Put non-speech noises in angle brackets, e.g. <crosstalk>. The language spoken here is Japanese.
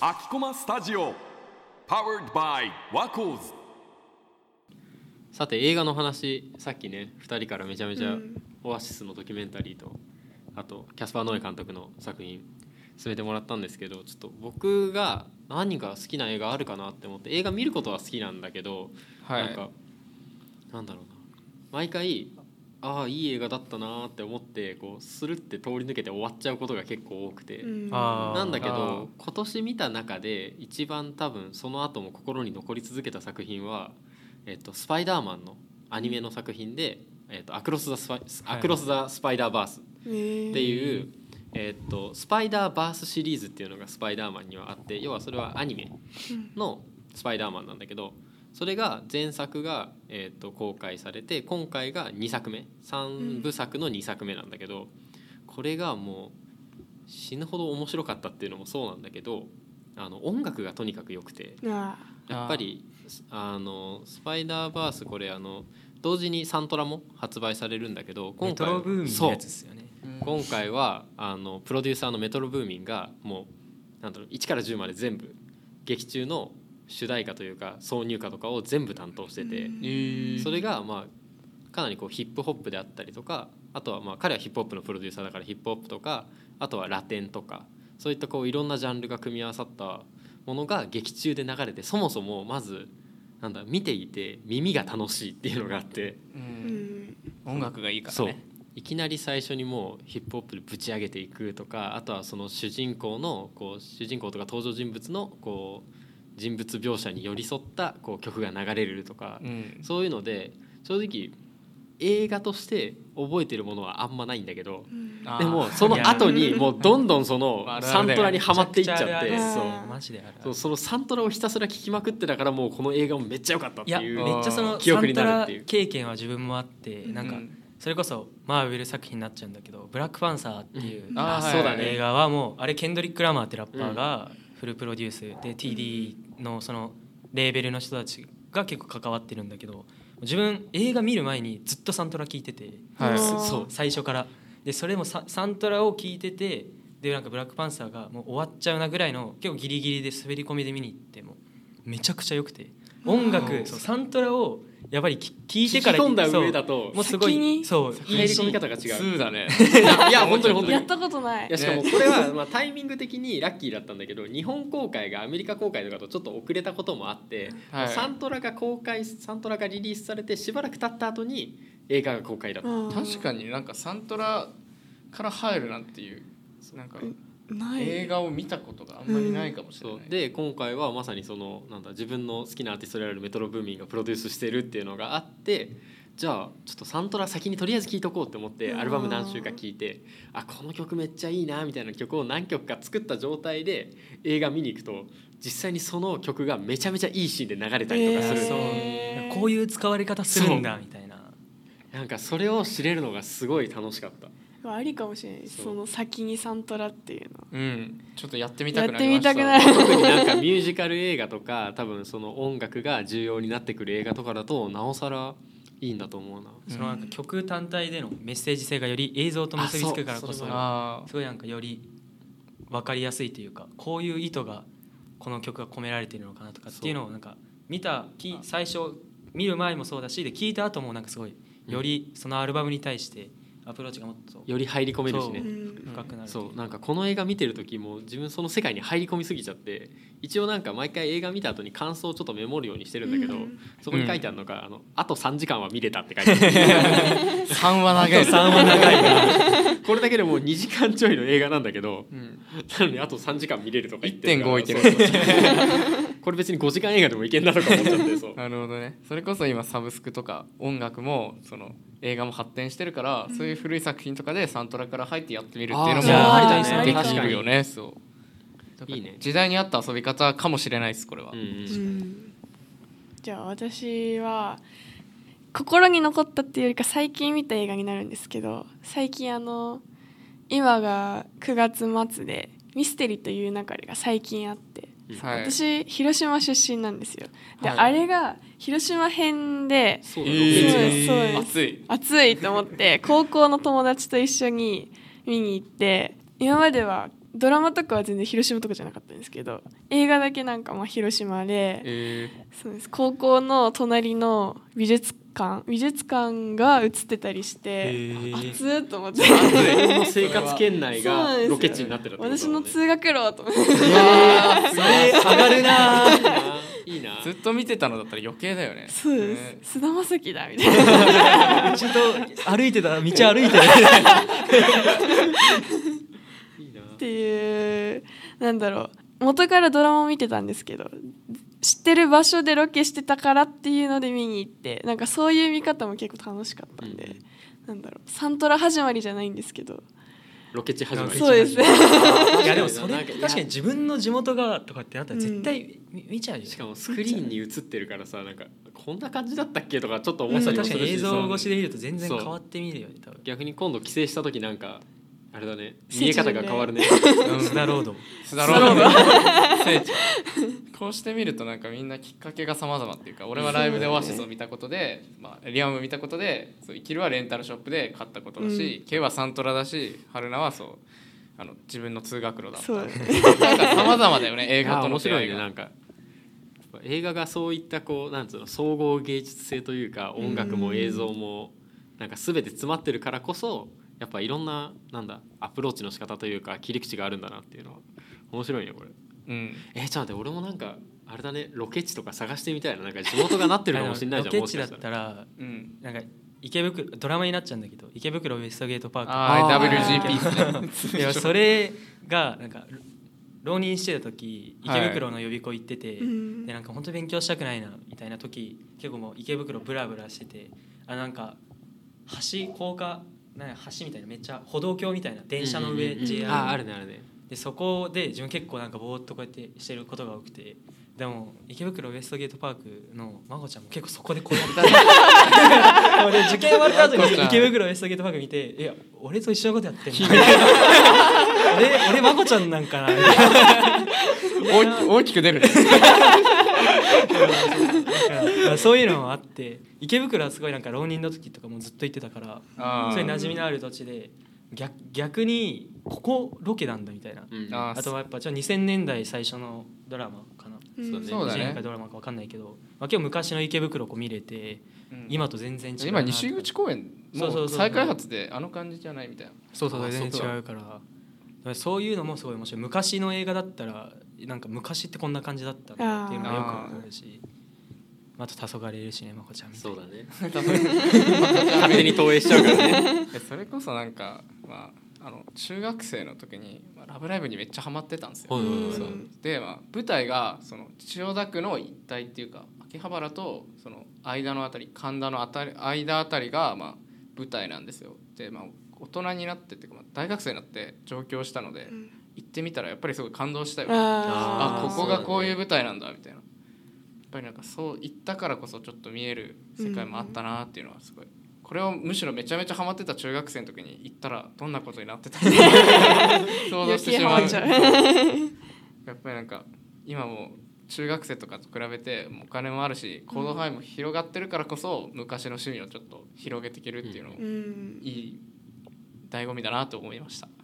秋駒スタジオさて映画の話さっきね2人からめちゃめちゃうん。オアシスのドキュメンタリーとあとキャスパー・ノエ監督の作品進めてもらったんですけどちょっと僕が何か好きな映画あるかなって思って映画見ることは好きなんだけど、はい。なんかなんだろうな。毎回ああいい映画だったなって思ってこうスルって通り抜けて終わっちゃうことが結構多くて。なんだけあど今年見た中で一番多分その後も心に残り続けた作品は、えっと、スパイダーマンのアニメの作品で「えっと、アクロス・ザスパイ、アクロス・ザ・スパイダーバース」っていう、えっと、スパイダーバースシリーズっていうのがスパイダーマンにはあって要はそれはアニメのスパイダーマンなんだけどそれが前作が、えっと、公開されて今回が2作目。3部作の2作目なんだけどこれがもう死ぬほど面白かったっていうのもそうなんだけどあの音楽がとにかく良くてあやっぱりあのスパイダーバースこれあの同時にサントラも発売されるんだけどメトロブーミンそうのやつですよね。今回はあのプロデューサーのメトロブーミンがもうなんだろう1から10まで全部劇中の主題歌というか挿入歌とかを全部担当してて、えー。それがまあかなりこうヒップホップであったりとかあとはまあ彼はヒップホップのプロデューサーだからヒップホップとかあとはラテンとかそういったこういろんなジャンルが組み合わさったものが劇中で流れてそもそもまずなんだ見ていて耳が楽しいっていうのがあって。音楽がいいからね。いきなり最初にもうヒップホップでぶち上げていくとかあとはその主人公のこう主人公とか登場人物のこう人物描写に寄り添ったこう曲が流れるとか、うん。そういうので正直映画として覚えてるものはあんまないんだけどあーでもその後にもうどんどんその <laughs> サントラにはまっていっちゃって。そう。うん。マジであるそうそのサントラをひたすら聴きまくってたからもうこの映画もめっちゃ良かったっていうめっちゃその記憶になるっていう。経験は自分もあってなんかうんそれこそマーベル作品になっちゃうんだけど「ブラックパンサー」っていううん。あーそうだね。映画はもうあれケンドリック・ラマーってラッパーがフルプロデュース。で TD のそのレーベルの人たちが結構関わってるんだけど自分映画見る前にずっとサントラ聞いてて、はい。うんそう最初から。でそれもササントラを聞いててでなんかブラックパンサーがもう終わっちゃうなぐらいの結構ギリギリで滑り込みで見に行ってもめちゃくちゃ良くて音楽そうサントラをやっぱりき聞いてから聞き込んだ上だともうすご先にいそう入り込み方が違う。2だね。いや <laughs> 本当に本当に。やったことない。いやしかもこれはまあタイミング的にラッキーだったんだけど日本公開がアメリカ公開とかとちょっと遅れたこともあって、はい。サントラが公開サントラがリリースされてしばらく経った後に映画が公開だった、うん。確かになんかサントラから入るなんていうなんか映画を見たことがあんまりないかもしれそない、うで今回はまさにそのなんだ自分の好きなアーティストであるメトロブーミンがプロデュースしてるっていうのがあってじゃあちょっとサントラ先にとりあえず聴いとこうって思ってうん。アルバム何週か聴いてあこの曲めっちゃいいなみたいな曲を何曲か作った状態で映画見に行くと実際にその曲がめちゃめちゃいいシーンで流れたりとかする、えー。こういう使われ方するんだみたいな。なんかそれを知れるのがすごい楽しかったありかもしれないその先にサントラっていうの。うん。ちょっとやってみたくなやってりました。みたくなる <laughs> 特になんかミュージカル映画とか多分その音楽が重要になってくる映画とかだとなおさらいいんだと思うな。そのなんか曲単体でのメッセージ性がより映像と結びつくからこそすごいなんかより分かりやすいというかこういう意図がこの曲が込められているのかなとかっていうのをなんか見たき最初見る前もそうだしで聞いた後もなんかすごいよりそのアルバムに対してアプローチがもっとより入り込めるしね。深くなるそうなんかこの映画見てる時も自分その世界に入り込みすぎちゃって一応なんか毎回映画見た後に感想をちょっとメモるようにしてるんだけど、うん。そこに書いてあるのが、あのあと3時間は見れたって書いてある。<laughs> あ3話長い。3話長い。なこれだけでもう2時間ちょいの映画なんだけどうん。なのにあと3時間見れるとか言ってるから1.5いける。これ別に5時間映画でもいけんなとか思っちゃってそう。<laughs> なるほどね。それこそ今サブスクとか音楽もその映画も発展してるから、そういう古い作品とかでサントラから入ってやってみるっていうのもできるよねそう。いいね。時代に合った遊び方かもしれないですこれは、うんうんうん。じゃあ私は心に残ったっていうよりか最近見た映画になるんですけど最近あの今が9月末で「ミステリという流れ」が最近あってはい。私広島出身なんですよ。で、はい。あれが広島編でそうだえー。そう六です。そうです。熱い。暑いと思って <laughs> 高校の友達と一緒に見に行って今まではドラマとかは全然広島とかじゃなかったんですけど映画だけなんかまあ広島でえそうです。高校の隣の美術館美術館が映ってたりして熱っと思って。の生活圏内がロケ地になってる私の通学路と思って。上がるないいなー。ずっと見てたのだったら余計だよね。そうでねす。菅田将暉だみたいな。ちょっと歩いてた道歩いてた <laughs> っていうなんだろう。元からドラマを見てたんですけど知ってる場所でロケしてたからっていうので見に行ってなんかそういう見方も結構楽しかったんで、なんだろうサントラ始まりじゃないんですけど。ロケ地始まり。そうです。ね <laughs> いやでもそれ確かに自分の地元がとかってなったら絶対見見ちゃうよしかもスクリーンに映ってるからさなんかこんな感じだったっけとかちょっと思ったりもするし。確かに映像越しで見ると全然変わって見るよね多分。逆に今度帰省した時なんかあれだね。見え方が変わるね。須田ロード。スダロード。<laughs> 聖地。こうして見るとなんかみんなきっかけが様々っていうか俺はライブでオアシスを見たことで、まあ、リアムを見たことでそうイキルはレンタルショップで買ったことだし、ケイはサントラだし春菜はそうあの自分の通学路だった。そう。なんか様々だよね <laughs> 映画とあ面白いねなんか。映画がそういったこうなんつうの総合芸術性というか音楽も映像もなんか全て詰まってるからこそやっぱいろんななんだアプローチの仕方というか切り口があるんだなっていうのは面白いねこれ。うん。えー、ちょっと待って俺もなんかあれだねロケ地とか探してみたいななんか地元がなってるかもしれないじゃんロケ地だったらうん。なんか池袋ドラマになっちゃうんだけど池袋ウエストゲートパーク。あー WGP っすね。<laughs> いやそれがなんか浪人してた時池袋の予備校行ってて、うん。でなんか本当に勉強したくないなみたいな時結構もう池袋ブラブラしててあなんか橋高架なんや橋みたいなめっちゃ歩道橋みたいな電車の上 JR ああるねあるね。でそこで自分結構なんかぼーっとこうやってしてることが多くて。でも池袋ウエストゲートパークのまこちゃんも結構そこでこうやった。<laughs> 俺受験終わった後に池袋ウエストゲートパーク見て「いや俺と一緒のことやってんの。<laughs> 俺俺まこちゃんなんかな」みたいな大きく出るまあ <laughs> そういうのもあって池袋はすごいなんか浪人の時とかもずっと行ってたからそういう馴染みのある土地で逆逆にここロケなんだみたいな、うん。あとはやっぱちょ2000年代最初のドラマかな。そうだね。そうだ2000年ね代ドラマか分かんないけど、まあ、今日昔の池袋こう見れてうん。今と全然違うな今西口公園もそう再開発であの感じじゃないみたいな。そうそうあ全そうか。然違うからだからそういうのもすごい面白い。昔の映画だったらなんか昔ってこんな感じだったんだっていうのがよくわかるしあと黄昏れるしねまこちゃんみたいな。そうだね。<laughs> 勝手に投影しちゃうからね。えそれこそなんかまああの中学生の時に「まあラブライブ!」にめっちゃハマってたんですよ。で、まあ、舞台がその千代田区の一帯っていうか秋葉原とその間のあたり神田のあたり間あたりがまあ舞台なんですよ。でまあ大人になってっていうか、まあ大学生になって上京したので、ん行ってみたらやっぱりすごい感動したよ。ああここがこういう舞台なんだみたいな。やっぱりなんかそう行ったからこそちょっと見える世界もあったなっていうのはすごい。これをむしろめちゃめちゃハマってた中学生の時に行ったらどんなことになってたの？か想像してしまうやっぱりなんか今も中学生とかと比べてお金もあるし行動範囲も広がってるからこそ昔の趣味をちょっと広げていけるっていうのもうんいい醍醐味だなと思いました。